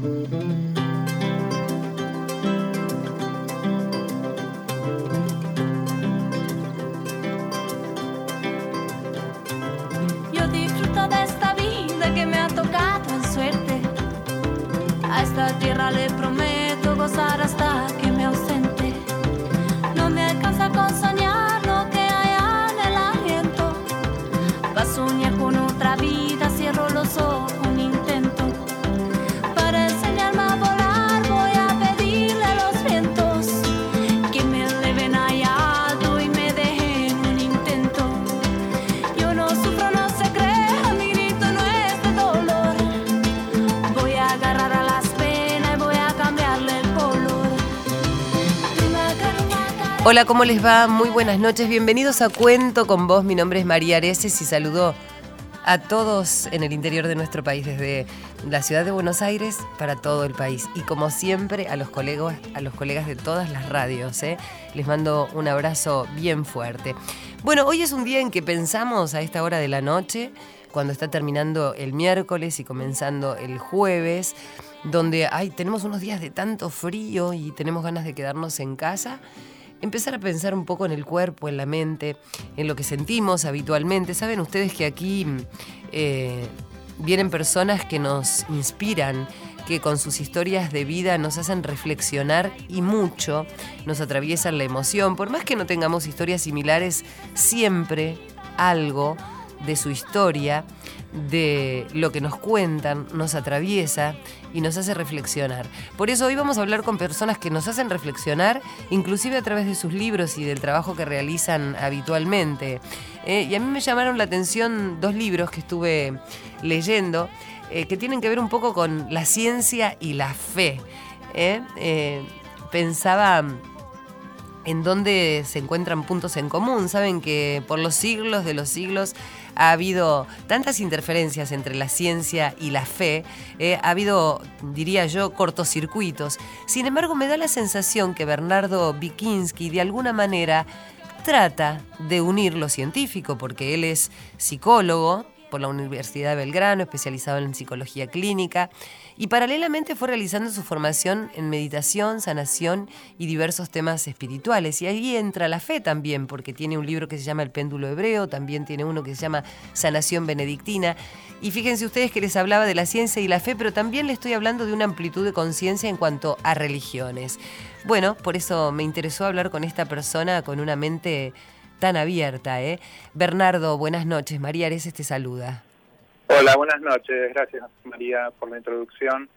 Yo Hola, ¿cómo les va? Muy buenas noches, bienvenidos a Cuento con vos. Mi nombre es María Areces y saludo a todos en el interior de nuestro país, desde la ciudad de Buenos Aires para todo el país. Y como siempre, a los colegas, a los colegas de todas las radios, ¿eh? les mando un abrazo bien fuerte. Bueno, hoy es un día en que pensamos a esta hora de la noche, cuando está terminando el miércoles y comenzando el jueves, donde ay, tenemos unos días de tanto frío y tenemos ganas de quedarnos en casa empezar a pensar un poco en el cuerpo, en la mente, en lo que sentimos habitualmente. Saben ustedes que aquí eh, vienen personas que nos inspiran, que con sus historias de vida nos hacen reflexionar y mucho nos atraviesan la emoción. Por más que no tengamos historias similares, siempre algo de su historia, de lo que nos cuentan, nos atraviesa y nos hace reflexionar. Por eso hoy vamos a hablar con personas que nos hacen reflexionar, inclusive a través de sus libros y del trabajo que realizan habitualmente. Eh, y a mí me llamaron la atención dos libros que estuve leyendo eh, que tienen que ver un poco con la ciencia y la fe. ¿eh? Pensaba en dónde se encuentran puntos en común. Saben que por los siglos de los siglos ha habido tantas interferencias entre la ciencia y la fe, eh, ha habido, diría yo, cortocircuitos. Sin embargo, me da la sensación que Bernardo Bikinski de alguna manera trata de unir lo científico, porque él es psicólogo por la Universidad de Belgrano, especializado en psicología clínica, y paralelamente fue realizando su formación en meditación, sanación y diversos temas espirituales. Y ahí entra la fe también, porque tiene un libro que se llama El péndulo hebreo, también tiene uno que se llama Sanación benedictina. Y fíjense ustedes que les hablaba de la ciencia y la fe, pero también le estoy hablando de una amplitud de conciencia en cuanto a religiones. Bueno, por eso me interesó hablar con esta persona con una mente tan abierta. ¿eh? Bernardo, buenas noches. María Areces te saluda. Hola, buenas noches. Gracias María por la introducción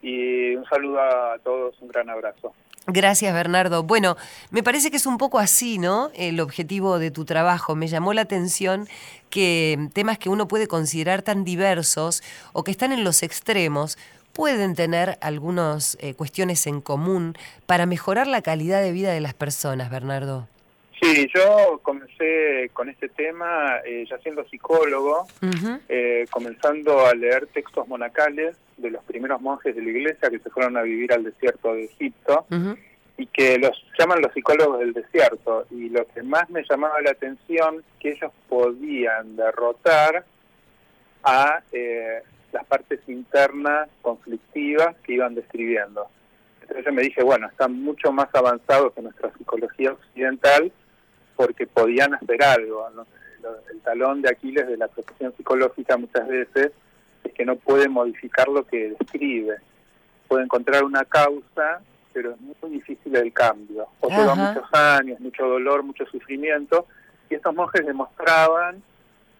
y un saludo a todos, un gran abrazo. Gracias, Bernardo. Bueno, me parece que es un poco así, ¿no? El objetivo de tu trabajo. Me llamó la atención que temas que uno puede considerar tan diversos o que están en los extremos pueden tener algunas eh, cuestiones en común para mejorar la calidad de vida de las personas, Bernardo. Sí, yo comencé con este tema eh, ya siendo psicólogo, eh, comenzando a leer textos monacales de los primeros monjes de la iglesia que se fueron a vivir al desierto de Egipto y que los llaman los psicólogos del desierto. Y lo que más me llamaba la atención que ellos podían derrotar a eh, las partes internas conflictivas que iban describiendo. Entonces yo me dije, bueno, están mucho más avanzados que nuestra psicología occidental porque podían hacer algo. ¿no? El talón de Aquiles de la profesión psicológica muchas veces es que no puede modificar lo que describe. Puede encontrar una causa, pero es muy difícil el cambio. O lleva muchos años, mucho dolor, mucho sufrimiento. Y estos monjes demostraban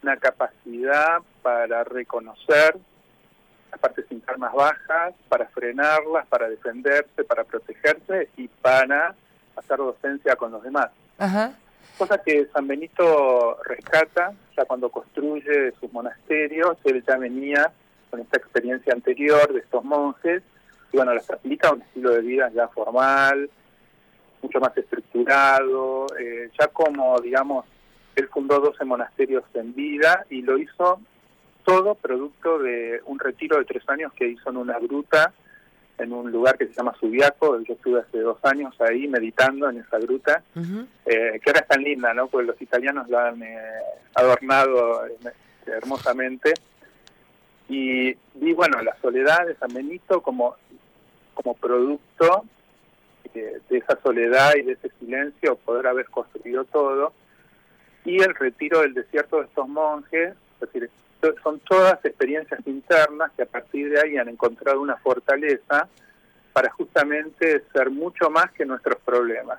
una capacidad para reconocer las partes internas bajas, para frenarlas, para defenderse, para protegerse y para hacer docencia con los demás. Ajá. Cosa que San Benito rescata ya cuando construye sus monasterios, él ya venía con esta experiencia anterior de estos monjes y bueno, las aplica un estilo de vida ya formal, mucho más estructurado, eh, ya como digamos, él fundó 12 monasterios en vida y lo hizo todo producto de un retiro de tres años que hizo en una gruta en un lugar que se llama Subiaco, yo estuve hace dos años ahí meditando en esa gruta, eh, que ahora es tan linda, ¿no? Porque los italianos la han eh, adornado eh, hermosamente. Y vi, bueno, la soledad de San Benito como, como producto de, de esa soledad y de ese silencio, poder haber construido todo, y el retiro del desierto de estos monjes, es decir, son todas experiencias internas que a partir de ahí han encontrado una fortaleza para justamente ser mucho más que nuestros problemas.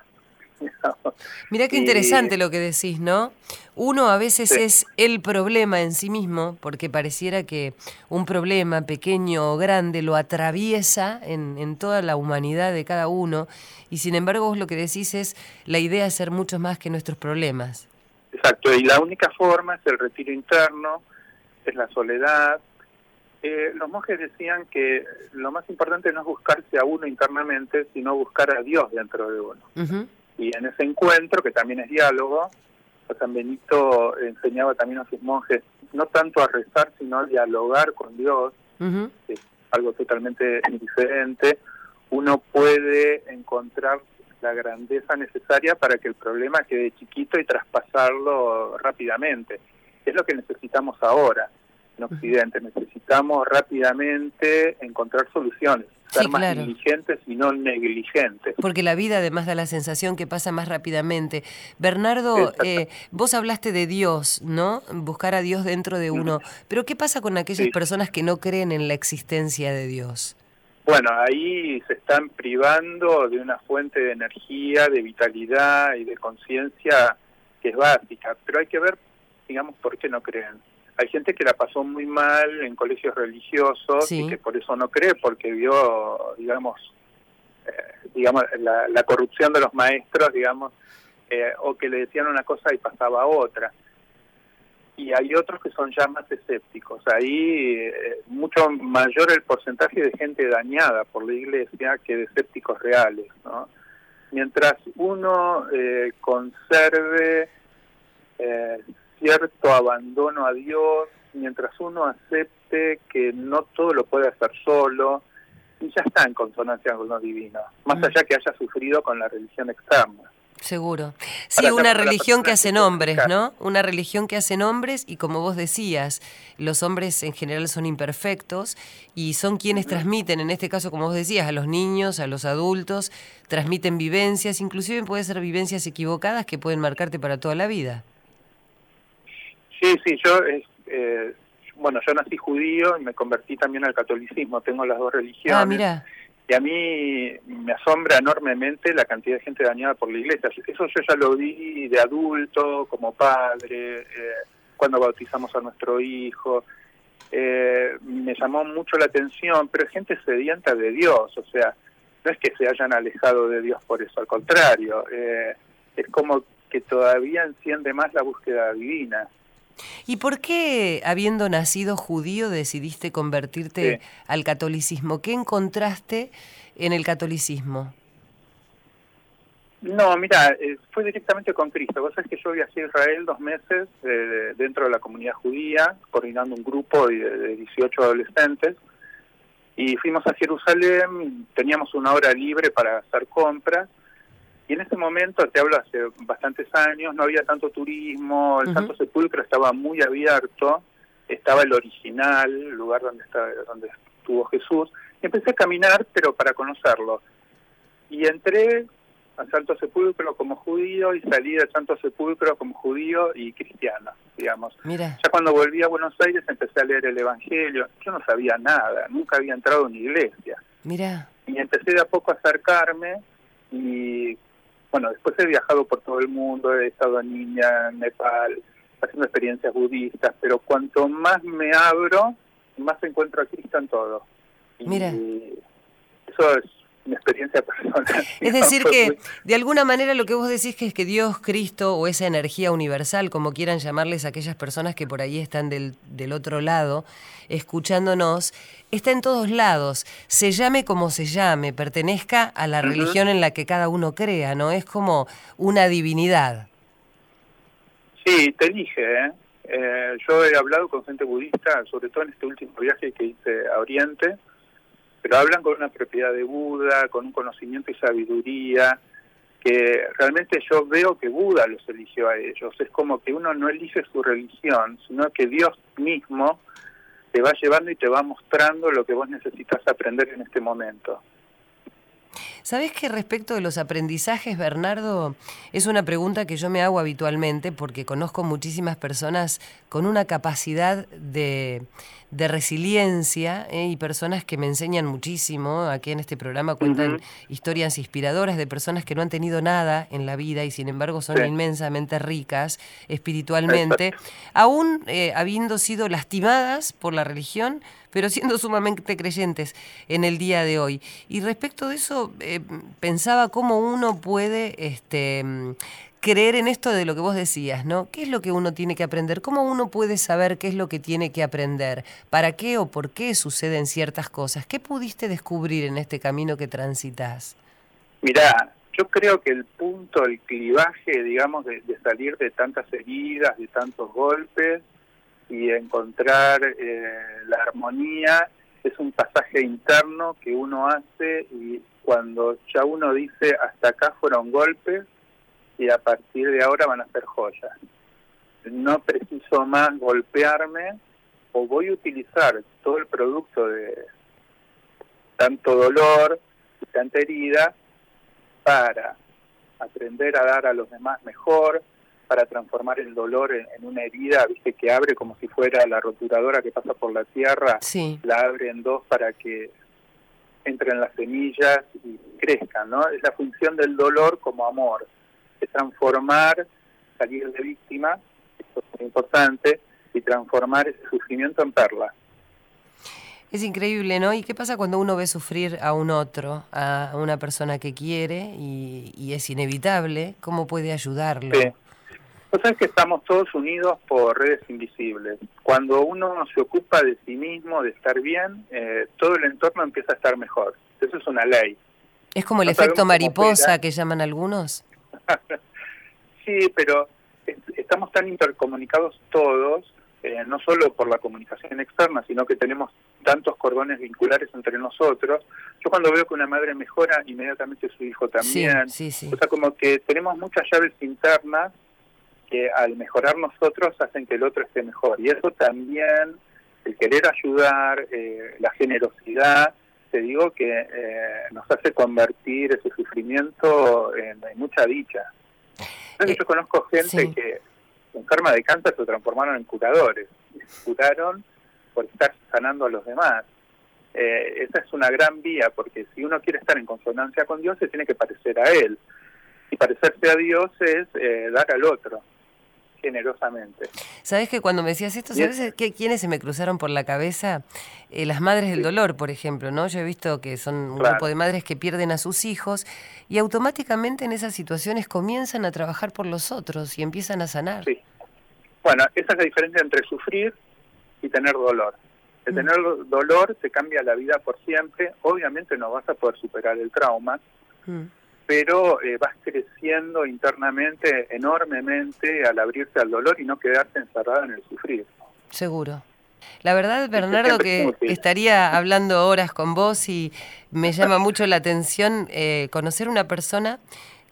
Mira qué interesante lo que decís, ¿no? Uno a veces es el problema en sí mismo, porque pareciera que un problema, pequeño o grande, lo atraviesa en, en toda la humanidad de cada uno, y sin embargo vos lo que decís es la idea de ser mucho más que nuestros problemas. Exacto, y la única forma es el retiro interno, es la soledad. Eh, los monjes decían que lo más importante no es buscarse a uno internamente, sino buscar a Dios dentro de uno. Y en ese encuentro, que también es diálogo, San Benito enseñaba también a sus monjes no tanto a rezar, sino a dialogar con Dios, que es algo totalmente diferente. Uno puede encontrar la grandeza necesaria para que el problema quede chiquito y traspasarlo rápidamente. Es lo que necesitamos ahora en Occidente. Necesitamos rápidamente encontrar soluciones, ser más diligentes y no negligentes. Porque la vida además da la sensación que pasa más rápidamente. Bernardo, eh, vos hablaste de Dios, ¿no? Buscar a Dios dentro de uno. Pero ¿qué pasa con aquellas personas que no creen en la existencia de Dios? Bueno, ahí se están privando de una fuente de energía, de vitalidad y de conciencia que es básica, pero hay que ver, digamos, por qué no creen. Hay gente que la pasó muy mal en colegios religiosos y que por eso no cree, porque vio, digamos, eh, digamos la, corrupción de los maestros, digamos, eh, o que le decían una cosa y pasaba otra y hay otros que son ya más escépticos. Ahí eh, mucho mayor el porcentaje de gente dañada por la iglesia que de escépticos reales. ¿no? Mientras uno eh, conserve eh, cierto abandono a Dios, mientras uno acepte que no todo lo puede hacer solo, y ya está en consonancia con lo divino, más mm. allá que haya sufrido con la religión externa. Seguro. Sí, una religión que hace nombres, ¿no? Una religión que hace nombres y como vos decías, los hombres en general son imperfectos y son quienes transmiten, en este caso, como vos decías, a los niños, a los adultos, transmiten vivencias, inclusive pueden ser vivencias equivocadas que pueden marcarte para toda la vida. Sí, sí, yo, eh, bueno, yo nací judío y me convertí también al catolicismo, tengo las dos religiones. Ah, mira. Y a mí me asombra enormemente la cantidad de gente dañada por la iglesia. Eso yo ya lo vi de adulto, como padre, eh, cuando bautizamos a nuestro hijo. Eh, me llamó mucho la atención, pero es gente sedienta de Dios, o sea, no es que se hayan alejado de Dios por eso, al contrario, eh, es como que todavía enciende más la búsqueda divina. ¿Y por qué, habiendo nacido judío, decidiste convertirte al catolicismo? ¿Qué encontraste en el catolicismo? No, mira, eh, fue directamente con Cristo. Vos sabés que yo viajé a Israel dos meses eh, dentro de la comunidad judía, coordinando un grupo de, de 18 adolescentes. Y fuimos a Jerusalén, teníamos una hora libre para hacer compras y en ese momento, te hablo hace bastantes años, no había tanto turismo, el Santo Sepulcro estaba muy abierto, estaba el original, el lugar donde, está, donde estuvo Jesús. Y empecé a caminar, pero para conocerlo. Y entré al Santo Sepulcro como judío y salí del Santo Sepulcro como judío y cristiano, digamos. Mira. Ya cuando volví a Buenos Aires empecé a leer el Evangelio. Yo no sabía nada, nunca había entrado en una iglesia. Mira. Y empecé de a poco a acercarme y bueno, después he viajado por todo el mundo, he estado en India, en Nepal, haciendo experiencias budistas, pero cuanto más me abro, más encuentro a Cristo en todo. Mira. eso es mi experiencia personal. Es decir, que de alguna manera lo que vos decís que es que Dios, Cristo o esa energía universal, como quieran llamarles aquellas personas que por ahí están del, del otro lado, escuchándonos, está en todos lados, se llame como se llame, pertenezca a la religión en la que cada uno crea, ¿no? Es como una divinidad. Sí, te dije, ¿eh? Eh, yo he hablado con gente budista, sobre todo en este último viaje que hice a Oriente, pero hablan con una propiedad de Buda, con un conocimiento y sabiduría, que realmente yo veo que Buda los eligió a ellos. Es como que uno no elige su religión, sino que Dios mismo te va llevando y te va mostrando lo que vos necesitas aprender en este momento. ¿Sabés que respecto de los aprendizajes, Bernardo? Es una pregunta que yo me hago habitualmente porque conozco muchísimas personas con una capacidad de, resiliencia ¿eh? y personas que me enseñan muchísimo. Aquí en este programa cuentan historias inspiradoras de personas que no han tenido nada en la vida y sin embargo son inmensamente ricas espiritualmente, aún eh, habiendo sido lastimadas por la religión, pero siendo sumamente creyentes en el día de hoy. Y respecto de eso, eh, pensaba cómo uno puede este, creer en esto de lo que vos decías, ¿no? ¿Qué es lo que uno tiene que aprender? ¿Cómo uno puede saber qué es lo que tiene que aprender? ¿Para qué o por qué suceden ciertas cosas? ¿Qué pudiste descubrir en este camino que transitas? Mirá, yo creo que el punto, el clivaje, digamos, de, de salir de tantas heridas, de tantos golpes, y encontrar eh, la armonía es un pasaje interno que uno hace y cuando ya uno dice hasta acá fueron golpes y a partir de ahora van a ser joyas. No preciso más golpearme o voy a utilizar todo el producto de tanto dolor y tanta herida para aprender a dar a los demás mejor, para transformar el dolor en, una herida, viste, que abre como si fuera la roturadora que pasa por la tierra, la abre en dos para que entren las semillas y crezcan, ¿no? Es la función del dolor como amor, es transformar, salir de víctima, esto es muy importante, y transformar ese sufrimiento en perla. Es increíble, ¿no? ¿Y qué pasa cuando uno ve sufrir a un otro, a una persona que quiere y, y es inevitable? ¿Cómo puede ayudarlo? Sí. Pues es que estamos todos unidos por redes invisibles. Cuando uno se ocupa de sí mismo, de estar bien, eh, todo el entorno empieza a estar mejor. Eso es una ley. ¿Es como el efecto mariposa que llaman algunos? sí, pero estamos tan intercomunicados todos, eh, no solo por la comunicación externa, sino que tenemos tantos cordones vinculares entre nosotros. Yo cuando veo que una madre mejora, inmediatamente su hijo también. Sí, sí, O sea, como que tenemos muchas llaves internas que al mejorar nosotros hacen que el otro esté mejor. Y eso también, el querer ayudar, eh, la generosidad, te digo que eh, nos hace convertir ese sufrimiento en, mucha dicha. Entonces, eh, yo conozco gente que enferma de cáncer se transformaron en curadores, se curaron por estar sanando a los demás. esa es una gran vía, porque si uno quiere estar en consonancia con Dios, se tiene que parecer a Él. Y parecerse a Dios es dar al otro generosamente. ¿Sabes que cuando me decías esto, ¿sabes que, quiénes se me cruzaron por la cabeza? Eh, las madres del dolor, por ejemplo, ¿no? Yo he visto que son un grupo de madres que pierden a sus hijos y automáticamente en esas situaciones comienzan a trabajar por los otros y empiezan a sanar. Sí. Bueno, esa es la diferencia entre sufrir y tener dolor. El mm. tener dolor te cambia la vida por siempre. Obviamente no vas a poder superar el trauma, mm pero eh, vas creciendo internamente enormemente al abrirte al dolor y no quedarte encerrada en el sufrir. Seguro. La verdad, Bernardo, que estaría hablando horas con vos y me llama mucho la atención eh, conocer una persona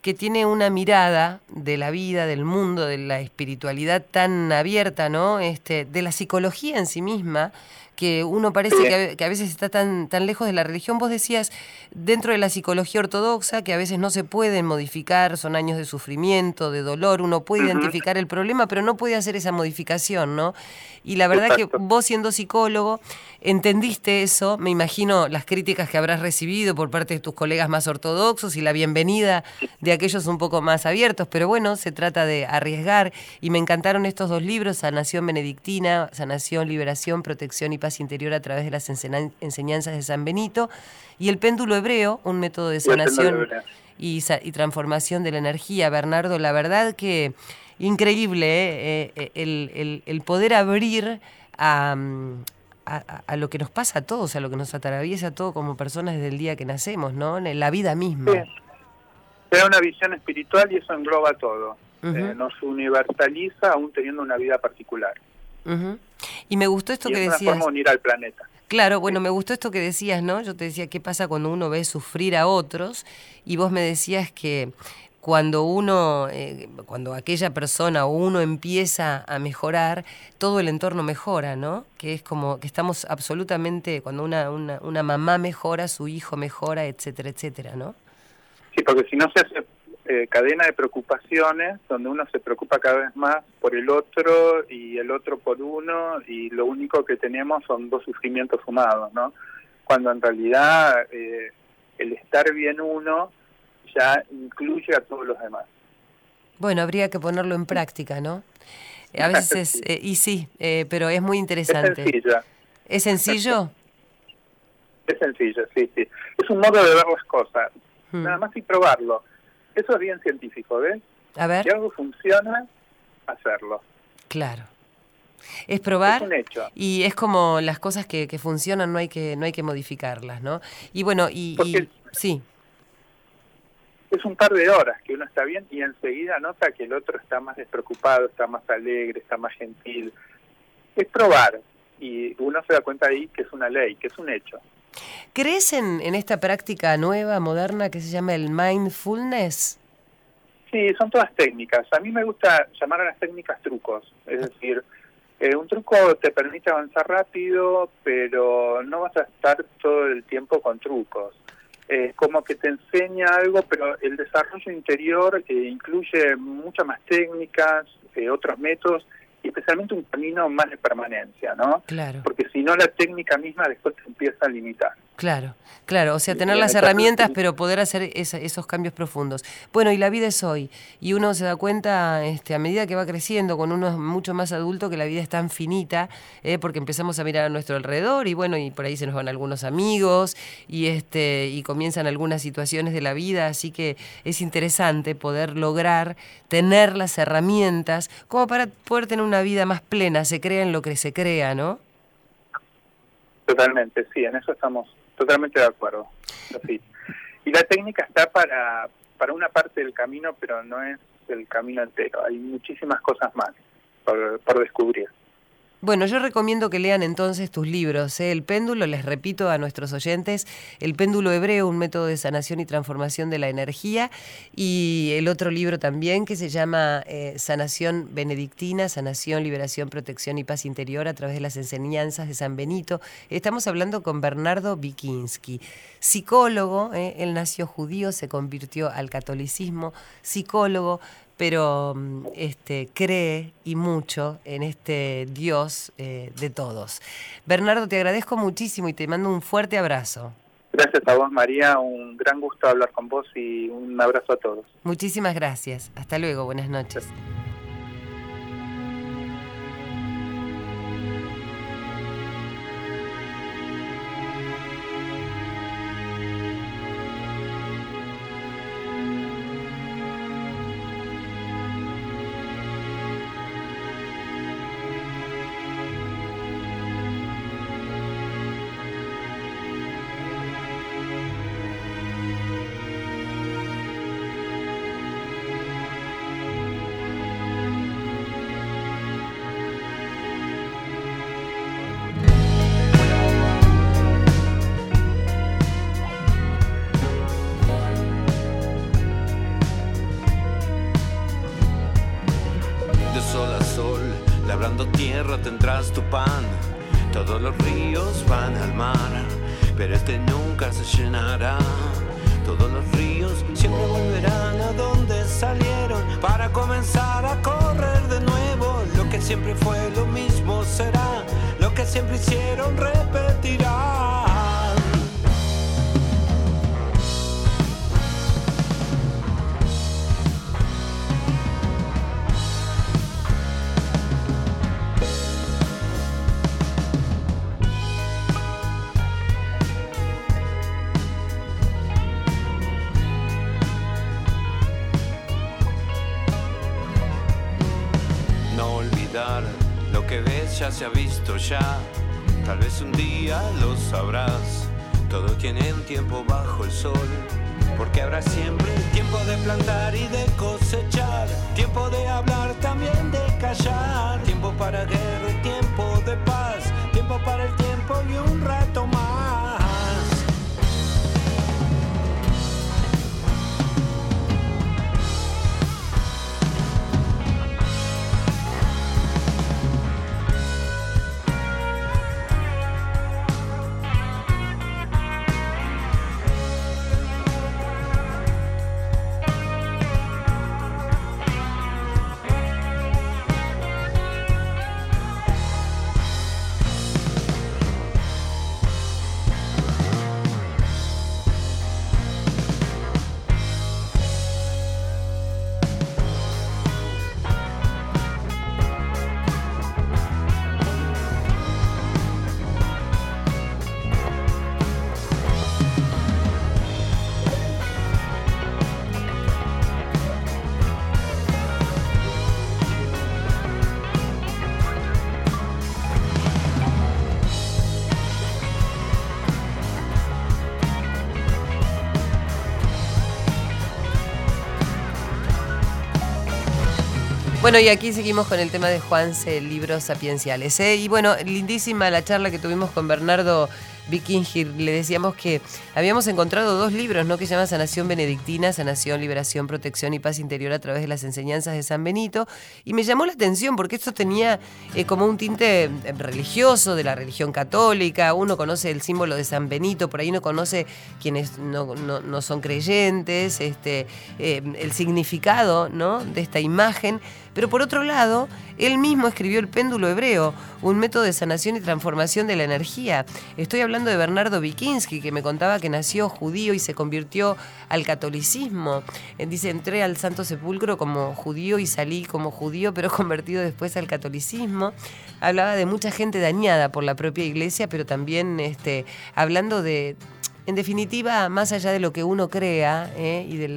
que tiene una mirada de la vida, del mundo, de la espiritualidad tan abierta, ¿no? Este, de la psicología en sí misma, que uno parece que a, veces está tan, tan lejos de la religión. Vos decías, dentro de la psicología ortodoxa, que a veces no se pueden modificar, son años de sufrimiento, de dolor, uno puede identificar el problema, pero no puede hacer esa modificación, ¿no? Y la verdad que vos siendo psicólogo, entendiste eso, me imagino las críticas que habrás recibido por parte de tus colegas más ortodoxos y la bienvenida de aquellos un poco más abiertos, pero bueno, se trata de arriesgar. Y me encantaron estos dos libros, Sanación Benedictina, Sanación, Liberación, Protección y paz interior a través de las enseñanzas de San Benito, y el péndulo hebreo, un método de sanación y, transformación de la energía. Bernardo, la verdad que increíble ¿eh? Eh, eh, el, poder abrir a, lo que nos pasa a todos, a lo que nos atraviesa a todos como personas desde el día que nacemos, ¿no? En la vida misma. Sí. una visión espiritual y eso engloba todo. nos universaliza aún teniendo una vida particular. Y me gustó esto que decías. Una unir al planeta. Claro, bueno, me gustó esto que decías, ¿no? Yo te decía, ¿qué pasa cuando uno ve sufrir a otros? Y vos me decías que cuando uno, eh, cuando aquella persona o uno empieza a mejorar, todo el entorno mejora, ¿no? Que es como que estamos absolutamente, cuando una, una, una mamá mejora, su hijo mejora, etcétera, etcétera, ¿no? Sí, porque si no se hace eh, cadena de preocupaciones, donde uno se preocupa cada vez más por el otro y el otro por uno, y lo único que tenemos son dos sufrimientos sumados, ¿no? Cuando en realidad eh, el estar bien uno ya incluye a todos los demás. Bueno, habría que ponerlo en práctica, ¿no? A veces, eh, y sí, eh, pero es muy interesante. Es sencillo. ¿Es sencillo? Es sencillo, sí, sí. Es un modo de ver las cosas. Hmm. Nada más y probarlo. Eso es bien científico, ¿ves? A ver. Si algo funciona, hacerlo. Claro. Es probar es un hecho. y es como las cosas que, que, funcionan no hay que no hay que modificarlas, ¿no? Y bueno, y, y sí es un par de horas que uno está bien y enseguida nota que el otro está más despreocupado, está más alegre, está más gentil. Es probar y uno se da cuenta ahí que es una ley, que es un hecho. ¿Crees en, en esta práctica nueva, moderna, que se llama el mindfulness? Sí, son todas técnicas. A mí me gusta llamar a las técnicas trucos. Es decir, eh, un truco te permite avanzar rápido, pero no vas a estar todo el tiempo con trucos eh, como que te enseña algo, pero el desarrollo interior eh, incluye muchas más técnicas, eh, otros métodos, y especialmente un camino más de permanencia, ¿no? Claro. Porque si no, la técnica misma después te empieza a limitar. Claro, claro, o sea, tener las herramientas, pero poder hacer esos cambios profundos. Bueno, y la vida es hoy, y uno se da cuenta este, a medida que va creciendo, con uno mucho más adulto, que la vida es tan finita, eh, porque empezamos a mirar a nuestro alrededor, y bueno, y por ahí se nos van algunos amigos, y, este, y comienzan algunas situaciones de la vida, así que es interesante poder lograr tener las herramientas como para poder tener una vida más plena, se crea en lo que se crea, ¿no? Totalmente, sí, en eso estamos totalmente de acuerdo. Y la técnica está para, para una parte del camino, pero no es el camino entero. Hay muchísimas cosas más por descubrir. Bueno, yo recomiendo que lean entonces tus libros. ¿eh? El péndulo, les repito a nuestros oyentes, El péndulo hebreo, un método de sanación y transformación de la energía. Y el otro libro también que se llama eh, Sanación Benedictina, Sanación, Liberación, Protección y Paz Interior a través de las enseñanzas de San Benito. Estamos hablando con Bernardo Vikinski, psicólogo. ¿eh? Él nació judío, se convirtió al catolicismo, psicólogo pero mm, este, cree y mucho en este Dios eh, de todos. Bernardo, te agradezco muchísimo y te mando un fuerte abrazo. Gracias a vos, María. Un gran gusto hablar con vos y un abrazo a todos. Muchísimas gracias. Hasta luego. Buenas noches. Tu pan. Todos los ríos van al mar, pero este nunca se llenará. Todos los ríos siempre volverán a donde salieron para comenzar a correr de nuevo. Lo que siempre fue lo mismo será, lo que siempre hicieron repetirá. Ha visto ya, tal vez un día lo sabrás. Todo tiene un tiempo bajo el sol, porque habrá siempre tiempo de plantar y de cosechar, tiempo de hablar, también de callar, tiempo para guerra y tiempo de paz, tiempo para el tiempo y un rato más. Bueno, y aquí seguimos con el tema de Juanse, libros sapienciales. ¿eh? Y bueno, lindísima la charla que tuvimos con Bernardo Vikingir, le decíamos que habíamos encontrado dos libros, ¿no? Que se llaman Sanación Benedictina, Sanación, Liberación, Protección y Paz Interior a través de las enseñanzas de San Benito. Y me llamó la atención porque esto tenía eh, como un tinte eh, religioso de la religión católica. Uno conoce el símbolo de San Benito, por ahí no conoce quienes no, son creyentes, este, eh, el significado ¿no? de esta imagen. Pero por otro lado, él mismo escribió El péndulo hebreo, un método de sanación y transformación de la energía. Estoy hablando de Bernardo Vikinsky, que me contaba que nació judío y se convirtió al catolicismo. Eh, dice, entré al Santo Sepulcro como judío y salí como judío, pero convertido después al catolicismo. Hablaba de mucha gente dañada por la propia iglesia, pero también este, hablando de, en definitiva, más allá de lo que uno crea ¿eh? y, de,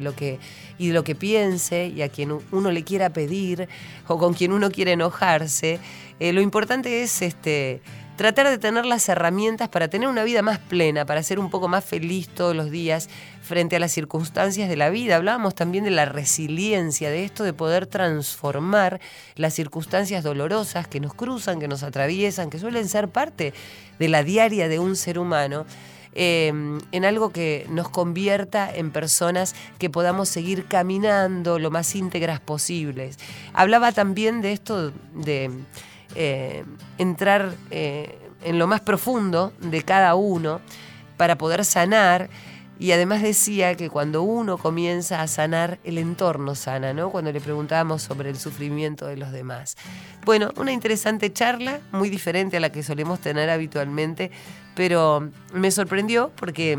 lo que, y de lo que piense y a quien uno le quiera pedir o con quien uno quiere enojarse, eh, lo importante es este, tratar de tener las herramientas para tener una vida más plena, para ser un poco más feliz todos los días frente a las circunstancias de la vida. Hablábamos también de la resiliencia, de esto de poder transformar las circunstancias dolorosas que nos cruzan, que nos atraviesan, que suelen ser parte de la diaria de un ser humano Em, en algo que nos convierta en personas que podamos seguir caminando lo más íntegras posibles. Hablaba también de esto de eh, entrar eh, en lo más profundo de cada uno para poder sanar y además decía que cuando uno comienza a sanar, el entorno sana, ¿no? Cuando le preguntábamos sobre el sufrimiento de los demás. Bueno, una interesante charla, muy diferente a la que solemos tener habitualmente, pero me sorprendió porque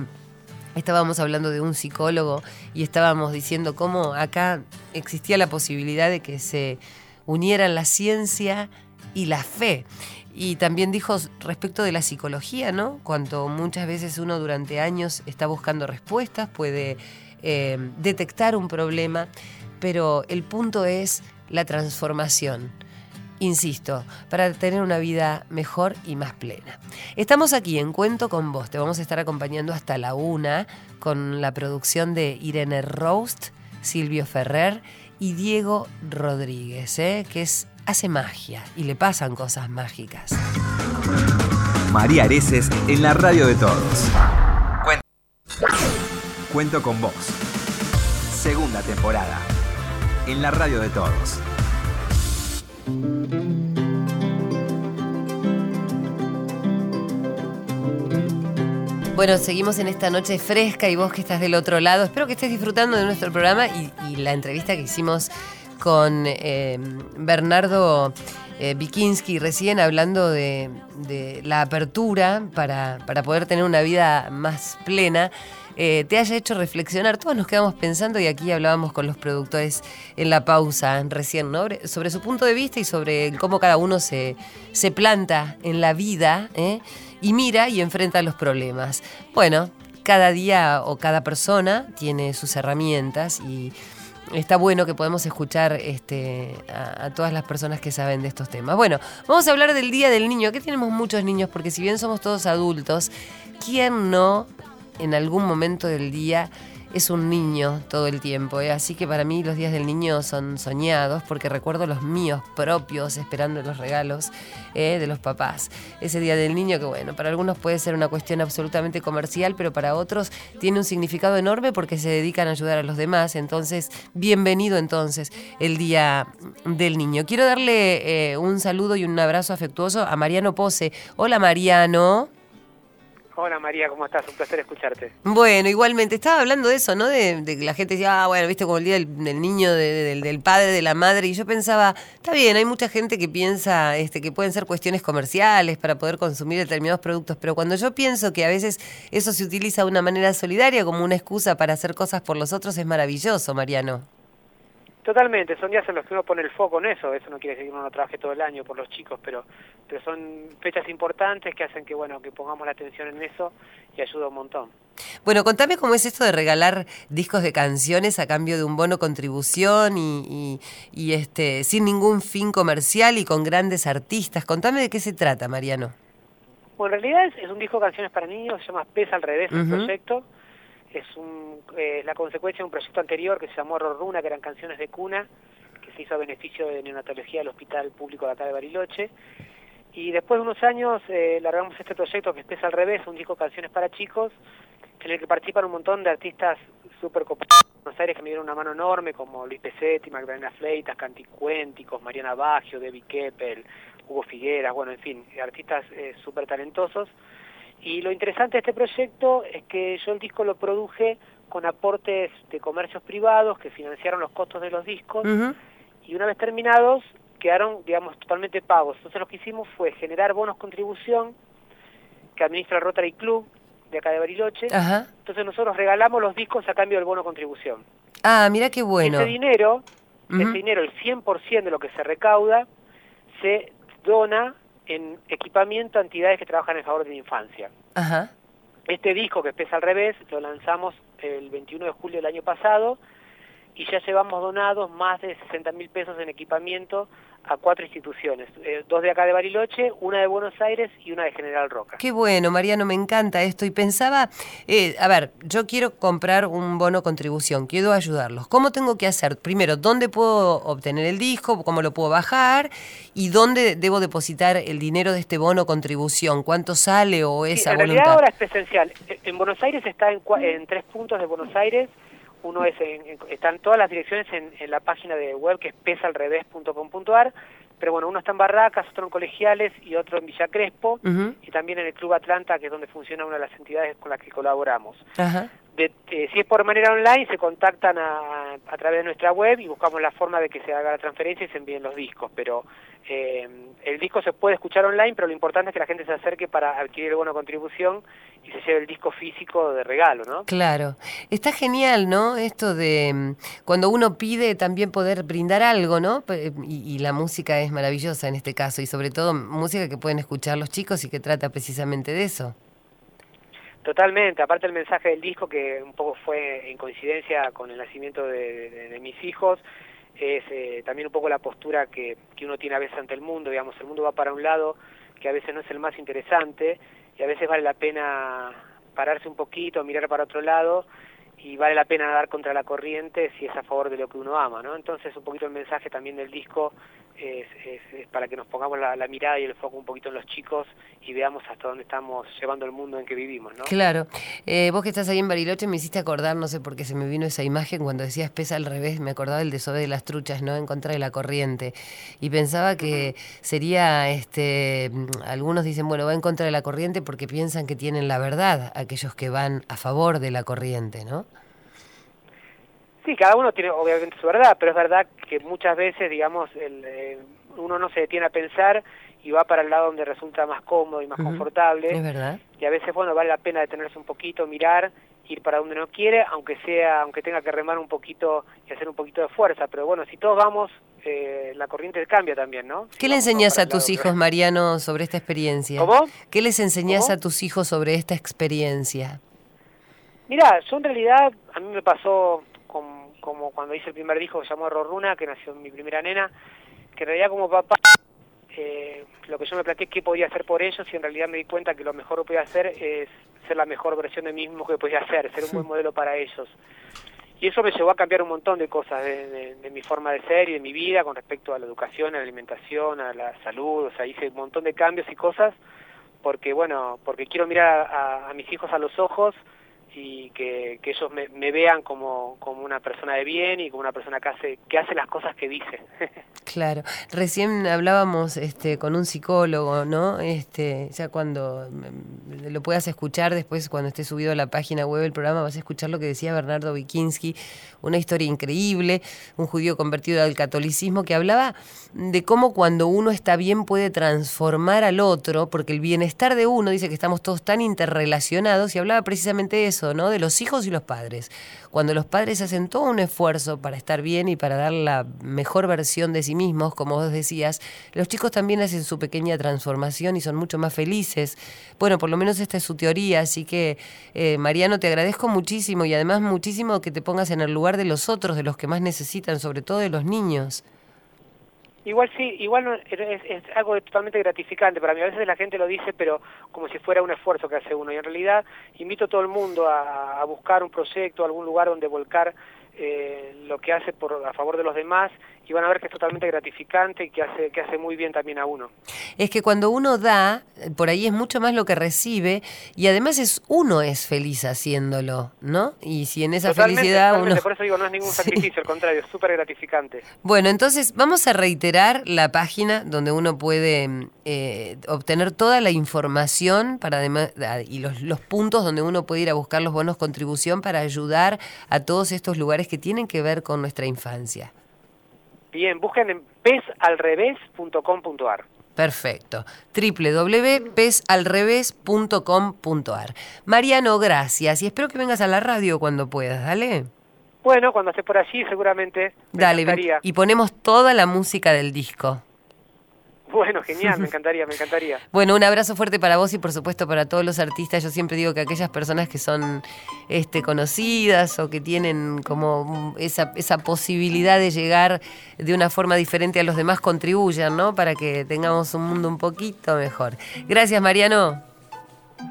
estábamos hablando de un psicólogo y estábamos diciendo cómo acá existía la posibilidad de que se unieran la ciencia y la fe. Y también dijo respecto de la psicología, ¿no? Cuando muchas veces uno durante años está buscando respuestas, puede eh, detectar un problema, pero el punto es la transformación. Insisto, para tener una vida mejor y más plena. Estamos aquí en Cuento con vos. Te vamos a estar acompañando hasta la una con la producción de Irene Roast, Silvio Ferrer y Diego Rodríguez, ¿eh? que hace magia y le pasan cosas mágicas. María Areces en la radio de todos. Cuento, con vos. Segunda temporada. En la radio de todos. Bueno, seguimos en esta noche fresca y vos que estás del otro lado. Espero que estés disfrutando de nuestro programa y, la entrevista que hicimos con eh, Bernardo Bikinski recién hablando de, la apertura para, poder tener una vida más plena. Eh, te haya hecho reflexionar. Todos nos quedamos pensando y aquí hablábamos con los productores en la pausa recién, ¿no? Sobre su punto de vista y sobre cómo cada uno se, se planta en la vida y mira y enfrenta los problemas. Bueno, cada día o cada persona tiene sus herramientas y está bueno que podemos escuchar este, a, todas las personas que saben de estos temas. Bueno, vamos a hablar del Día del Niño. Aquí tenemos muchos niños porque si bien somos todos adultos, ¿quién no en algún momento del día es un niño todo el tiempo. ¿eh? Así que para mí los días del niño son soñados porque recuerdo los míos propios esperando los regalos ¿eh? de los papás. Ese día del niño que bueno, para algunos puede ser una cuestión absolutamente comercial, pero para otros tiene un significado enorme porque se dedican a ayudar a los demás. Entonces, bienvenido entonces el día del niño. Quiero darle eh, un saludo y un abrazo afectuoso a Mariano Pose. Hola Mariano. Hola María, ¿cómo estás? Un placer escucharte. Bueno, igualmente, estaba hablando de eso, ¿no? De, que la gente decía, ah, bueno, viste como el día del, niño, del, padre, de la madre, y yo pensaba, está bien, hay mucha gente que piensa este, que pueden ser cuestiones comerciales para poder consumir determinados productos, pero cuando yo pienso que a veces eso se utiliza de una manera solidaria como una excusa para hacer cosas por los otros, es maravilloso, Mariano. Totalmente, son días en los que uno pone el foco en eso, eso no quiere decir que uno no trabaje todo el año por los chicos, pero, pero son fechas importantes que hacen que, bueno, que pongamos la atención en eso y ayuda un montón. Bueno, contame cómo es esto de regalar discos de canciones a cambio de un bono contribución y, y, este sin ningún fin comercial y con grandes artistas. Contame de qué se trata, Mariano. Bueno, en realidad es, un disco de canciones para niños, se llama Pesa al revés, el proyecto es un, eh, la consecuencia de un proyecto anterior que se llamó Rorruna, que eran canciones de cuna, que se hizo a beneficio de neonatología del Hospital Público de acá de Bariloche. Y después de unos años eh, largamos este proyecto que es al revés, un disco Canciones para Chicos, en el que participan un montón de artistas súper copados de Buenos Aires que me dieron una mano enorme, como Luis Pesetti, Magdalena Fleitas, Canticuénticos, Mariana Baggio, Debbie Keppel, Hugo Figueras, bueno, en fin, artistas eh, súper talentosos. Y lo interesante de este proyecto es que yo el disco lo produje con aportes de comercios privados que financiaron los costos de los discos y una vez terminados quedaron, digamos, totalmente pagos. Entonces lo que hicimos fue generar bonos contribución que administra el Rotary Club de acá de Bariloche. Entonces nosotros regalamos los discos a cambio del bono contribución. Ah, mira qué bueno. Ese dinero, ese dinero, el 100% de lo que se recauda, se dona en equipamiento a entidades que trabajan en favor de la infancia. Ajá. Este disco, que es al revés, lo lanzamos el 21 de julio del año pasado y ya llevamos donados más de 60 mil pesos en equipamiento a cuatro instituciones, eh, dos de acá de Bariloche, una de Buenos Aires y una de General Roca. Qué bueno, Mariano, me encanta esto. Y pensaba, eh, a ver, yo quiero comprar un bono contribución, quiero ayudarlos. ¿Cómo tengo que hacer? Primero, ¿dónde puedo obtener el disco? ¿Cómo lo puedo bajar? ¿Y dónde debo depositar el dinero de este bono contribución? ¿Cuánto sale o esa en voluntad? realidad ahora es presencial. En Buenos Aires está en, en tres puntos de Buenos Aires uno es están todas las direcciones en, la página de web que es pesalrevés.com.ar, pero bueno, uno está en Barracas, otro en Colegiales y otro en Villa Crespo, y también en el Club Atlanta, que es donde funciona una de las entidades con las que colaboramos. Eh, si es por manera online, se contactan a, a, través de nuestra web y buscamos la forma de que se haga la transferencia y se envíen los discos, pero eh, el disco se puede escuchar online, pero lo importante es que la gente se acerque para adquirir el bono contribución y se lleve el disco físico de regalo, ¿no? Claro. Está genial, ¿no? Esto de mm, cuando uno pide también poder brindar algo, ¿no? Y, y, la música es maravillosa en este caso, y sobre todo música que pueden escuchar los chicos y que trata precisamente de eso. Totalmente, aparte el mensaje del disco que un poco fue en coincidencia con el nacimiento de mis hijos, es eh, también un poco la postura que, que uno tiene a veces ante el mundo, digamos, el mundo va para un lado que a veces no es el más interesante y a veces vale la pena pararse un poquito, mirar para otro lado y vale la pena nadar contra la corriente si es a favor de lo que uno ama, ¿no? Entonces un poquito el mensaje también del disco es, es, para que nos pongamos la, mirada y el foco un poquito en los chicos y veamos hasta dónde estamos llevando el mundo en que vivimos, ¿no? Claro. Eh, vos que estás ahí en Bariloche me hiciste acordar, no sé por qué se me vino esa imagen cuando decías pesa al revés, me acordaba del desove de las truchas, ¿no? En contra de la corriente. Y pensaba que sería, este, algunos dicen, bueno, va en contra de la corriente porque piensan que tienen la verdad, aquellos que van a favor de la corriente, ¿no? Sí, cada uno tiene obviamente su verdad, pero es verdad que muchas veces, digamos, el, eh, uno no se detiene a pensar y va para el lado donde resulta más cómodo y más confortable. Es verdad. Y a veces, bueno, vale la pena detenerse un poquito, mirar, ir para donde no quiere, aunque sea, aunque tenga que remar un poquito y hacer un poquito de fuerza. Pero bueno, si todos vamos, eh, la corriente cambia también, ¿no? ¿Qué le enseñas a tus hijos, Mariano, sobre esta experiencia? ¿Cómo? ¿Qué les enseñas a tus hijos sobre esta experiencia? Mira, yo en realidad, a mí me pasó como cuando hice el primer disco que se llamó Rorruna, que nació mi primera nena, que en realidad como papá eh, lo que yo me planteé qué podía hacer por ellos y en realidad me di cuenta que lo mejor que podía hacer es ser la mejor versión de mí mismo que podía hacer, ser un buen modelo para ellos. Y eso me llevó a cambiar un montón de cosas de, mi forma de ser y de mi vida con respecto a la educación, a la alimentación, a la salud, o sea, hice un montón de cambios y cosas porque, bueno, porque quiero mirar a mis hijos a los ojos y que, que ellos me, vean como, como una persona de bien y como una persona que hace, que hace las cosas que dice. claro, recién hablábamos este, con un psicólogo, ¿no? Este, ya cuando mm, lo puedas escuchar después, cuando esté subido a la página web del programa, vas a escuchar lo que decía Bernardo Wikinski, una historia increíble, un judío convertido al catolicismo, que hablaba de cómo cuando uno está bien puede transformar al otro, porque el bienestar de uno, dice que estamos todos tan interrelacionados, y hablaba precisamente de eso De los hijos y los padres. Cuando los padres hacen todo un esfuerzo para estar bien y para dar la mejor versión de sí mismos, como vos decías, los chicos también hacen su pequeña transformación y son mucho más felices. Bueno, por lo menos esta es su teoría, así que eh, Mariano, te agradezco muchísimo y además muchísimo que te pongas en el lugar de los otros, de los que más necesitan, sobre todo de los niños. Igual sí, igual es, algo totalmente gratificante para mí. A veces la gente lo dice, pero como si fuera un esfuerzo que hace uno. Y en realidad invito a todo el mundo a, buscar un proyecto, algún lugar donde volcar eh, lo que hace por a favor de los demás y van a ver que es totalmente gratificante y que hace que hace muy bien también a uno. Es que cuando uno da, por ahí es mucho más lo que recibe y además es uno es feliz haciéndolo, ¿no? Y si en esa Totalmente, felicidad totalmente, uno por eso digo, no es ningún Sí. sacrificio, al contrario, es súper gratificante. Bueno, entonces vamos a reiterar la página donde uno puede mm, eh, obtener toda la información para además, ah, y los, los puntos donde uno puede ir a buscar los bonos contribución para ayudar a todos estos lugares que tienen que ver con nuestra infancia. Bien, busquen en pesalrevés.com.ar. Perfecto. www.pesalrevés.com.ar. Mariano, gracias y espero que vengas a la radio cuando puedas, dale. Bueno, cuando esté por allí seguramente me Dale, encantaría. y ponemos toda la música del disco. Bueno, genial, me encantaría, me encantaría. Bueno, un abrazo fuerte para vos y por supuesto para todos los artistas. Yo siempre digo que aquellas personas que son este, conocidas o que tienen como esa, esa posibilidad de llegar de una forma diferente a los demás contribuyan, ¿no? Para que tengamos un mundo un poquito mejor. Gracias, Mariano.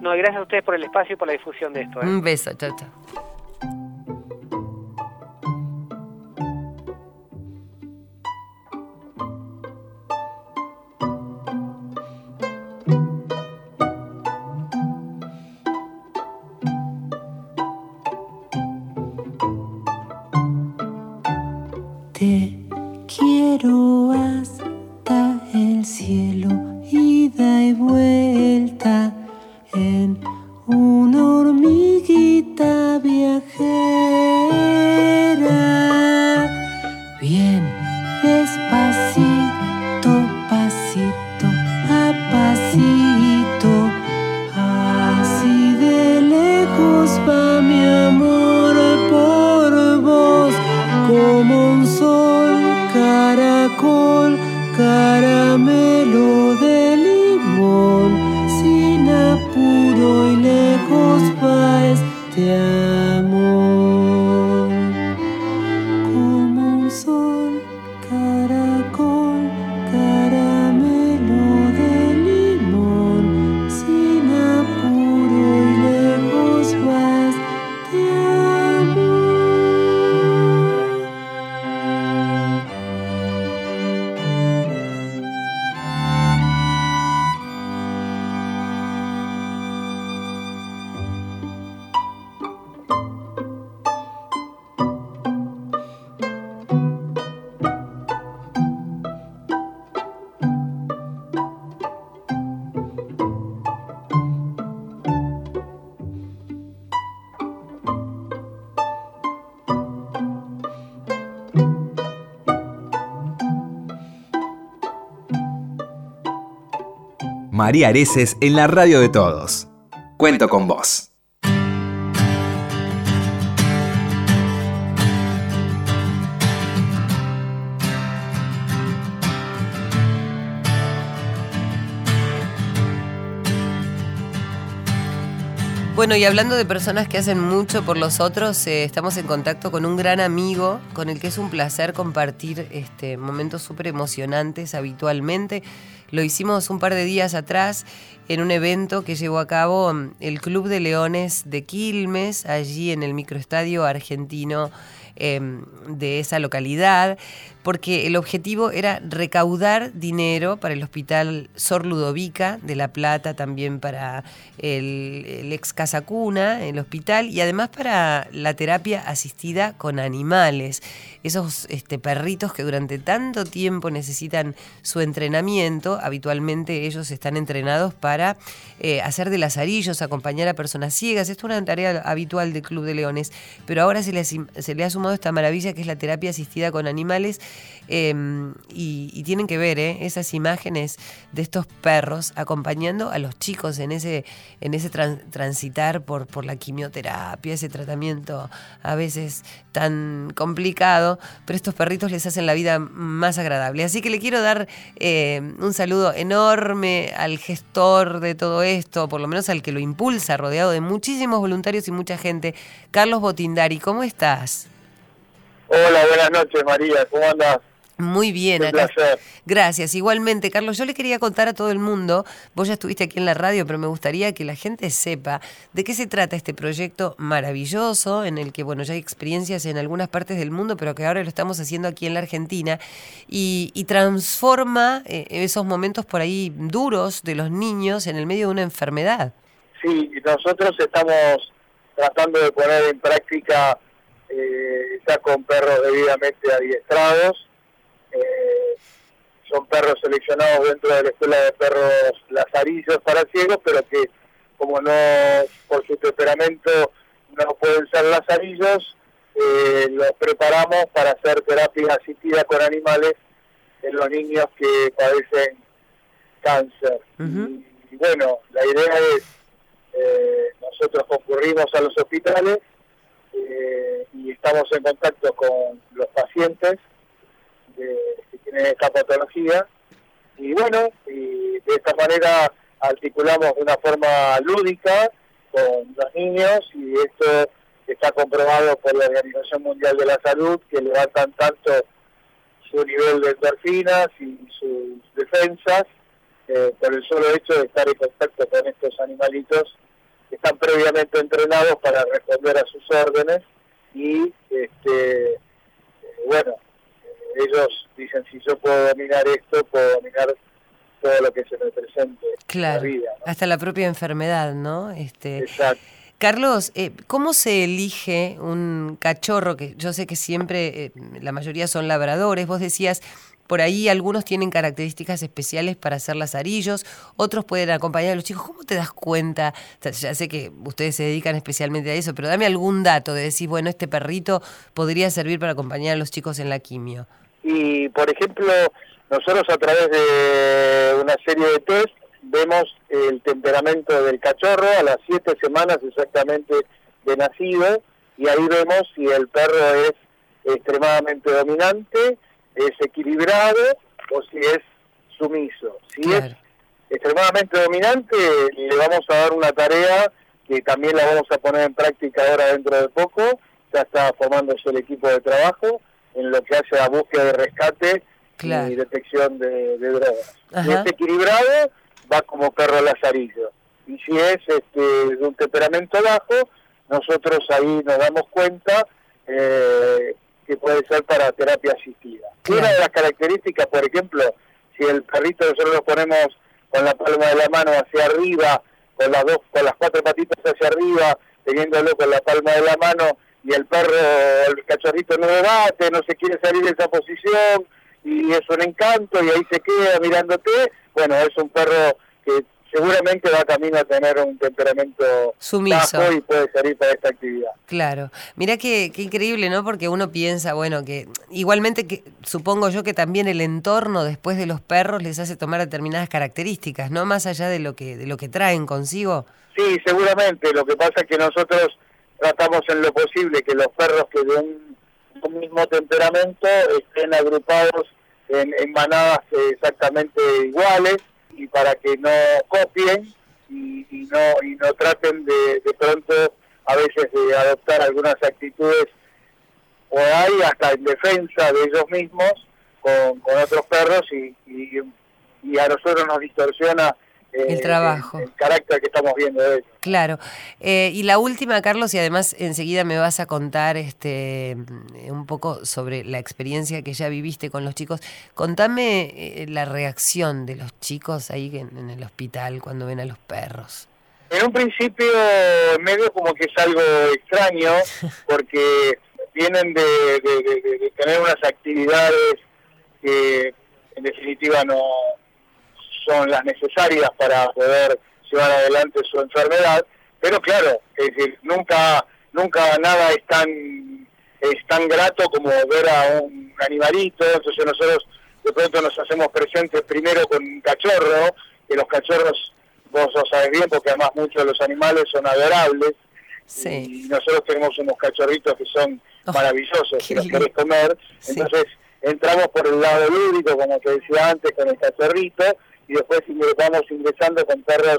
No, gracias a ustedes por el espacio y por la difusión de esto. ¿eh? Un beso, chao, chao. María Areces en la radio de todos. Cuento con vos. Bueno, y hablando de personas que hacen mucho por los otros, eh, estamos en contacto con un gran amigo con el que es un placer compartir este, momentos súper emocionantes habitualmente. Lo hicimos un par de días atrás en un evento que llevó a cabo mm, el Club de Leones de Quilmes, allí en el microestadio argentino em, de esa localidad, porque el objetivo era recaudar dinero para el Hospital Sor Ludovica de La Plata, también para el, ex Casa Cuna, el hospital, y además para la terapia asistida con animales. Esos este, perritos que durante tanto tiempo necesitan su entrenamiento, habitualmente ellos están entrenados para eh, hacer de lazarillos, acompañar a personas ciegas. Esto es una tarea habitual del Club de Leones, pero ahora se le, se le ha sumado esta maravilla que es la terapia asistida con animales eh, y, tienen que ver eh, esas imágenes de estos perros acompañando a los chicos en ese, en ese tran- transitar por, por la quimioterapia, ese tratamiento a veces tan complicado, pero estos perritos les hacen la vida más agradable. Así que le quiero dar eh, un saludo enorme al gestor de todo esto, por lo menos al que lo impulsa, rodeado de muchísimos voluntarios y mucha gente, Carlos Botindari. ¿Cómo estás? Hola, buenas noches María, ¿cómo andás? Muy bien, Un placer. Gracias. Igualmente, Carlos, yo le quería contar a todo el mundo, vos ya estuviste aquí en la radio, pero me gustaría que la gente sepa de qué se trata este proyecto maravilloso en el que, bueno, ya hay experiencias en algunas partes del mundo, pero que ahora lo estamos haciendo aquí en la Argentina y, y transforma eh, esos momentos por ahí duros de los niños en el medio de una enfermedad. Sí, nosotros estamos tratando de poner en práctica eh, ya con perros debidamente adiestrados. Eh, son perros seleccionados dentro de la escuela de perros lazarillos para ciegos, pero que como no, por su temperamento, no pueden ser lazarillos, eh, los preparamos para hacer terapia asistida con animales en los niños que padecen cáncer. Y bueno, la idea es, eh, nosotros concurrimos a los hospitales eh, y estamos en contacto con los pacientes de- que tienen esta patología. Y bueno, y de esta manera articulamos de una forma lúdica con los niños y esto está comprobado por la Organización Mundial de la Salud que levantan tanto su nivel de endorfinas y sus defensas eh, por el solo hecho de estar en contacto con estos animalitos que están previamente entrenados para responder a sus órdenes y este eh, bueno ellos dicen si yo puedo dominar esto puedo dominar todo lo que se me presente Claro, en la vida ¿no? hasta la propia enfermedad, ¿no? Este, exacto Carlos, eh, ¿cómo se elige un cachorro? Que yo sé que siempre, eh, la mayoría son labradores. Vos decías, por ahí algunos tienen características especiales para ser lazarillos, otros pueden acompañar a los chicos. ¿Cómo te das cuenta? Ya sé que ustedes se dedican especialmente a eso, pero dame algún dato de decir, bueno, este perrito podría servir para acompañar a los chicos en la quimio. Y, por ejemplo, nosotros a través de una serie de test vemos el temperamento del cachorro a las siete semanas exactamente de nacido y ahí vemos si el perro es extremadamente dominante, es equilibrado o si es sumiso. Si Claro. es extremadamente dominante, le vamos a dar una tarea que también la vamos a poner en práctica ahora dentro de poco. Ya está formándose el equipo de trabajo en lo que hace a búsqueda de rescate Claro. y detección de, de drogas. Si es equilibrado, va como perro lazarillo. Y si es este, de un temperamento bajo, nosotros ahí nos damos cuenta eh, que puede ser para terapia asistida. Claro. Una de las características, por ejemplo, si el perrito nosotros lo ponemos con la palma de la mano hacia arriba, con las dos, con las cuatro patitas hacia arriba, teniéndolo con la palma de la mano y el perro, el cachorrito no debate, no se quiere salir de esa posición y es un encanto y ahí se queda mirándote, bueno, es un perro que seguramente va camino a tener un temperamento Sumiso. bajo y puede salir para esta actividad. Claro, mira qué, qué increíble, ¿no? Porque uno piensa, bueno, que igualmente que supongo yo que también el entorno después de los perros les hace tomar determinadas características, ¿no? Más allá de lo que de lo que traen consigo. Sí, seguramente. Lo que pasa es que nosotros tratamos en lo posible que los perros que de un, un mismo temperamento estén agrupados en, en manadas eh, exactamente iguales y para que no copien y, y no y no traten de, de pronto a veces de adoptar algunas actitudes o hay hasta en defensa de ellos mismos con, con otros perros y, y, y a nosotros nos distorsiona El trabajo. el, el carácter que estamos viendo de ellos. Claro. Eh, y la última, Carlos, y además enseguida me vas a contar este un poco sobre la experiencia que ya viviste con los chicos. Contame eh, la reacción de los chicos ahí en, en el hospital cuando ven a los perros. En un principio, medio como que es algo extraño, porque vienen de- de- de- de tener unas actividades que en definitiva no son las necesarias para poder llevar adelante su enfermedad, pero claro, es decir, nunca, nunca nada es tan, es tan grato como ver a un animalito, entonces nosotros de pronto nos hacemos presentes primero con un cachorro, que los cachorros, vos lo sabes bien, porque además muchos de los animales son adorables, Sí. y nosotros tenemos unos cachorritos que son Oh, maravillosos, que los querés comer, Sí. entonces entramos por el lado lúdico, como te decía antes, con el cachorrito, y después vamos ingresando con perros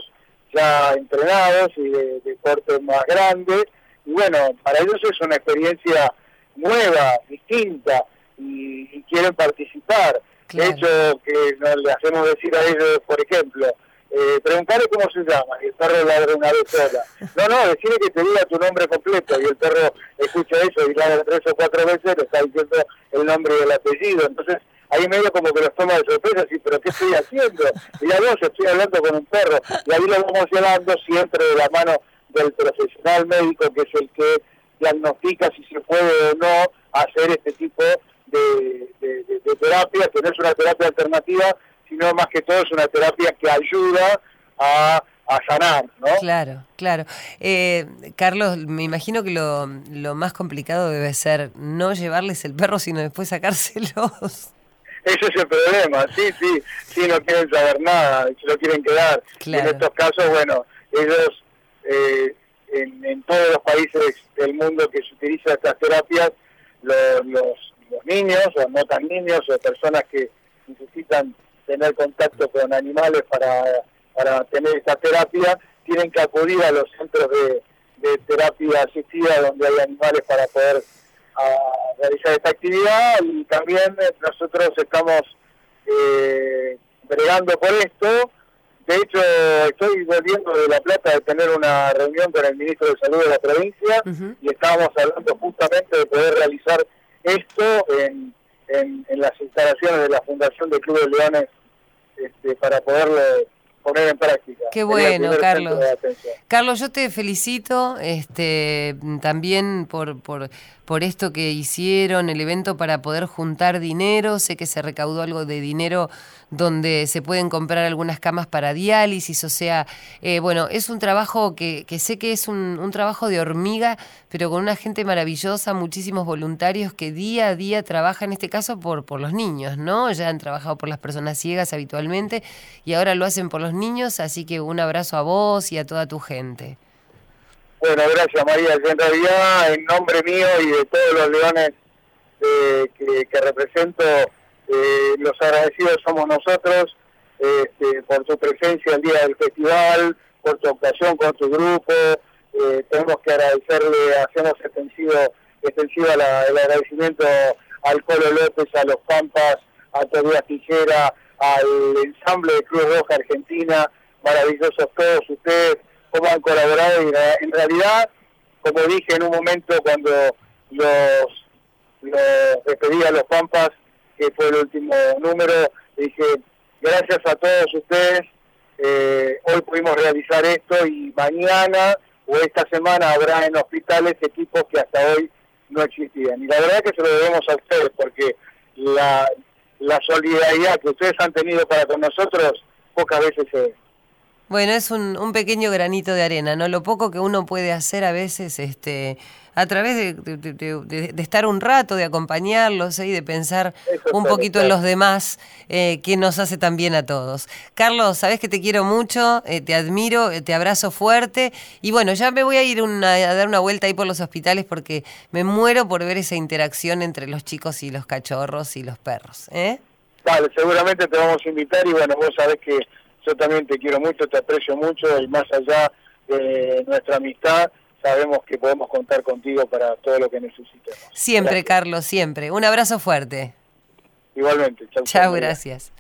ya entrenados y de, de porte más grande, y bueno, para ellos es una experiencia nueva, distinta, y, y quieren participar. Claro. De hecho, que nos le hacemos decir a ellos, por ejemplo, eh, preguntarle cómo se llama, y el perro ladra una vez sola. No, no, decirle que te diga tu nombre completo, y el perro escucha eso y ladra tres o cuatro veces, le está diciendo el nombre y el apellido. Entonces, ahí medio como que los toma de sorpresa, así, pero ¿qué estoy haciendo? Ya vos, estoy hablando con un perro, y ahí lo vamos llevando siempre de la mano del profesional médico, que es el que diagnostica si se puede o no hacer este tipo de- de terapia, que no es una terapia alternativa, sino más que todo es una terapia que ayuda a, a sanar, ¿no? Claro, claro. Eh, Carlos, me imagino que lo, lo más complicado debe ser no llevarles el perro, sino después sacárselos. Ese es el problema, sí, sí, sí, no quieren saber nada, se lo quieren quedar. Y en estos casos, bueno, ellos eh, en, en todos los países del mundo que se utilizan estas terapias, lo- los, los niños o no tan niños o personas que necesitan tener contacto con animales para, para tener esta terapia, tienen que acudir a los centros de, de terapia asistida donde hay animales para poder a realizar esta actividad y también eh, nosotros estamos eh, bregando por esto. De hecho, estoy volviendo de La Plata de tener una reunión con el ministro de Salud de la provincia y estábamos hablando justamente de poder realizar esto en, en, en las instalaciones de la Fundación de Club de Leones este, para poderlo poner en práctica. Qué bueno, Carlos. Carlos, yo te felicito este, también por, por, por esto que hicieron, el evento para poder juntar dinero. Sé que se recaudó algo de dinero donde se pueden comprar algunas camas para diálisis. O sea, eh, bueno, es un trabajo que, que sé que es un, trabajo de hormiga, pero con una gente maravillosa, muchísimos voluntarios que día a día trabajan, en este caso, por, por los niños, ¿no? Ya han trabajado por las personas ciegas habitualmente y ahora lo hacen por los niños, así que un abrazo a vos y a toda tu gente. Bueno, gracias María. Yo en realidad, en nombre mío y de todos los leones eh, que, represento, eh, los agradecidos somos nosotros este, por tu presencia el día del festival, por tu ocasión con tu grupo. Eh, tenemos que agradecerle, hacemos extensivo, el agradecimiento al Colo López, a los Pampas, a Tobias Tijera, al ensamble de Cruz Roja Argentina, maravillosos todos ustedes, cómo han colaborado y en realidad, como dije en un momento cuando los, los despedí a los Pampas, que fue el último número, dije, gracias a todos ustedes, eh, hoy pudimos realizar esto y mañana o esta semana habrá en hospitales equipos que hasta hoy no existían. Y la verdad que se lo debemos a ustedes porque la, la solidaridad que ustedes han tenido para con nosotros pocas veces se. Bueno, es un, un pequeño granito de arena, ¿no? Lo poco que uno puede hacer a veces, este, a través de, de- de- de- de estar un rato, de acompañarlos ¿eh? y de pensar Eso un poquito en los demás, eh, que nos hace tan bien a todos. Carlos, sabes que te quiero mucho, eh, te admiro, eh, te abrazo fuerte y bueno, ya me voy a ir una- a dar una vuelta ahí por los hospitales porque me muero por ver esa interacción entre los chicos y los cachorros y los perros, ¿eh? Vale, seguramente te vamos a invitar y bueno, vos sabés que yo también te quiero mucho, te aprecio mucho y más allá de nuestra amistad, sabemos que podemos contar contigo para todo lo que necesitemos. Siempre, Gracias. Carlos, siempre. Un abrazo fuerte. Igualmente, chau. Chao, María. gracias.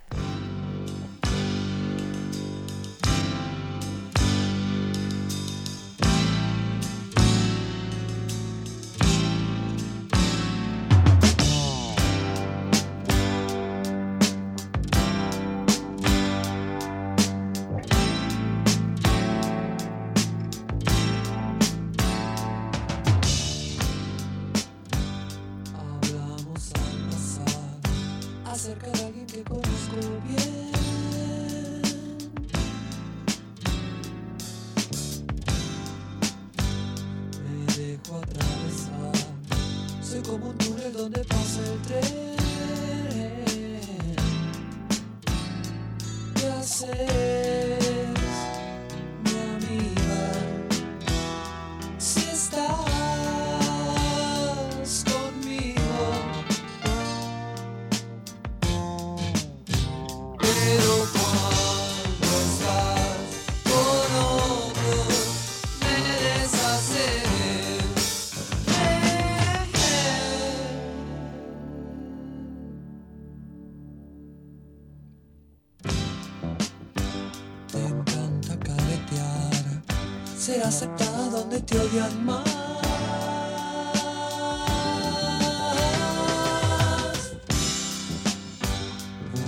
Ser aceptada donde te odian más.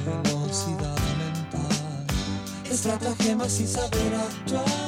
Velocidad mental, estratagema sin saber actuar.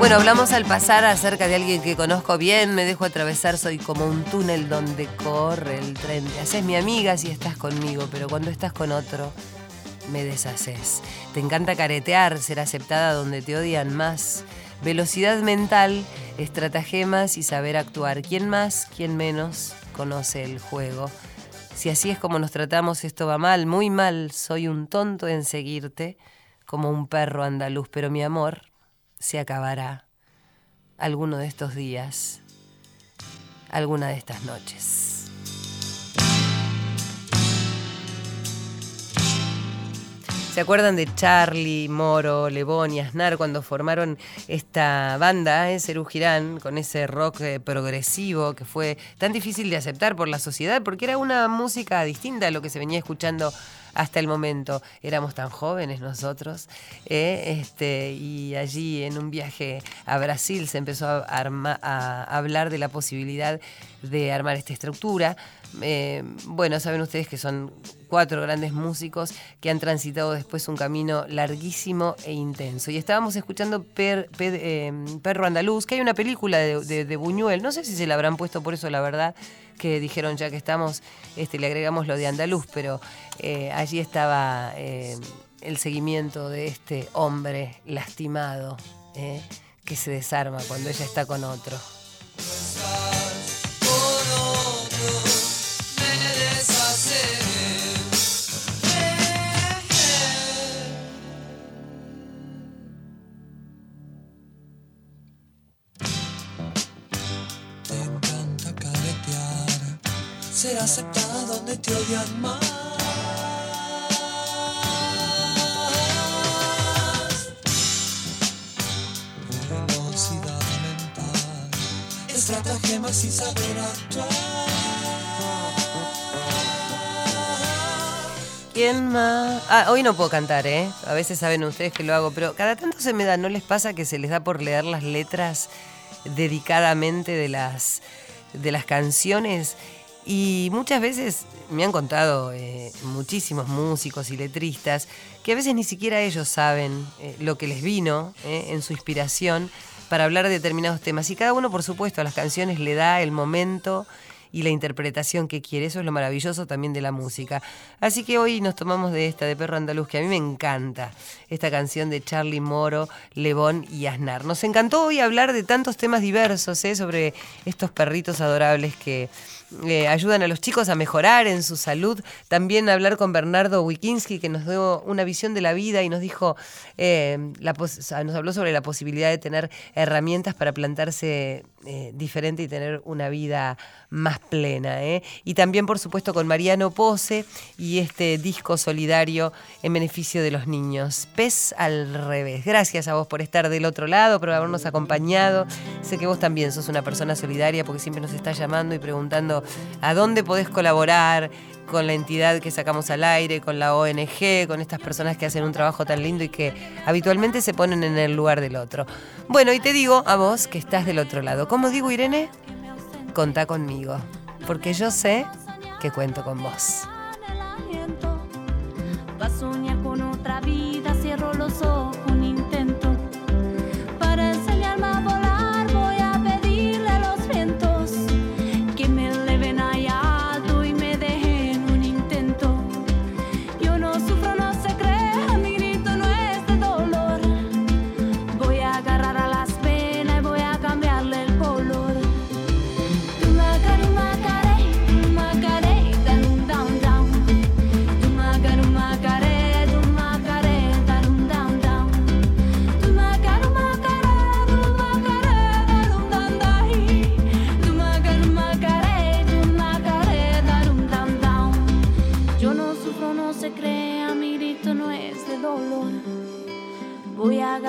Bueno, hablamos al pasar acerca de alguien que conozco bien, me dejo atravesar, soy como un túnel donde corre el tren. Te haces mi amiga si estás conmigo, pero cuando estás con otro, me deshaces. Te encanta caretear, ser aceptada donde te odian más. Velocidad mental, estratagemas y saber actuar. ¿Quién más, quién menos conoce el juego? Si así es como nos tratamos, esto va mal, muy mal. Soy un tonto en seguirte, como un perro andaluz, pero mi amor se acabará alguno de estos días, alguna de estas noches. ¿Se acuerdan de Charlie, Moro, Lebón y Aznar cuando formaron esta banda, eh, Cerú Girán, con ese rock eh, progresivo que fue tan difícil de aceptar por la sociedad porque era una música distinta a lo que se venía escuchando hasta el momento. Éramos tan jóvenes nosotros. eh, este, y allí en un viaje a Brasil se empezó a, hablar de la posibilidad de armar esta estructura. Eh, bueno, saben ustedes que son cuatro grandes músicos que han transitado después un camino larguísimo e intenso. Y estábamos escuchando eh, Perro Andaluz, que hay una película de- de Buñuel, no sé si se la habrán puesto por eso, la verdad, que dijeron ya que estamos, este, le agregamos lo de Andaluz, pero eh, allí estaba eh, el seguimiento de este hombre lastimado eh, que se desarma cuando ella está con otro. Ser aceptada donde te odian más. Velocidad mental, estratagemas sin saber actuar. ¿Quién más? Ah, hoy no puedo cantar, ¿eh? A veces saben ustedes que lo hago, pero cada tanto se me da, ¿no les pasa que se les da por leer las letras dedicadamente de las, de las canciones? Y muchas veces me han contado eh, muchísimos músicos y letristas que a veces ni siquiera ellos saben eh, lo que les vino eh, en su inspiración para hablar de determinados temas. Y cada uno, por supuesto, a las canciones le da el momento y la interpretación que quiere. Eso es lo maravilloso también de la música. Así que hoy nos tomamos de esta, de Perro Andaluz, que a mí me encanta, esta canción de Charlie Moro, Lebón y Aznar. Nos encantó hoy hablar de tantos temas diversos, sobre estos perritos adorables que eh, ayudan a los chicos a mejorar en su salud. También hablar con Bernardo Wikinski, que nos dio una visión de la vida y nos dijo, eh, nos habló sobre la posibilidad de tener herramientas para plantarse eh, diferente y tener una vida más plena. Y también, por supuesto, con Mariano Pose y este disco solidario en beneficio de los niños. Pez al revés. Gracias a vos por estar del otro lado, por habernos acompañado. Sé que vos también sos una persona solidaria porque siempre nos estás llamando y preguntando a dónde podés colaborar con la entidad que sacamos al aire, con la ONG, con estas personas que hacen un trabajo tan lindo y que habitualmente se ponen en el lugar del otro. Bueno, y te digo a vos que estás del otro lado. ¿Cómo digo, Irene? Contá conmigo, porque yo sé que cuento con vos.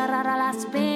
Agarrar a las penas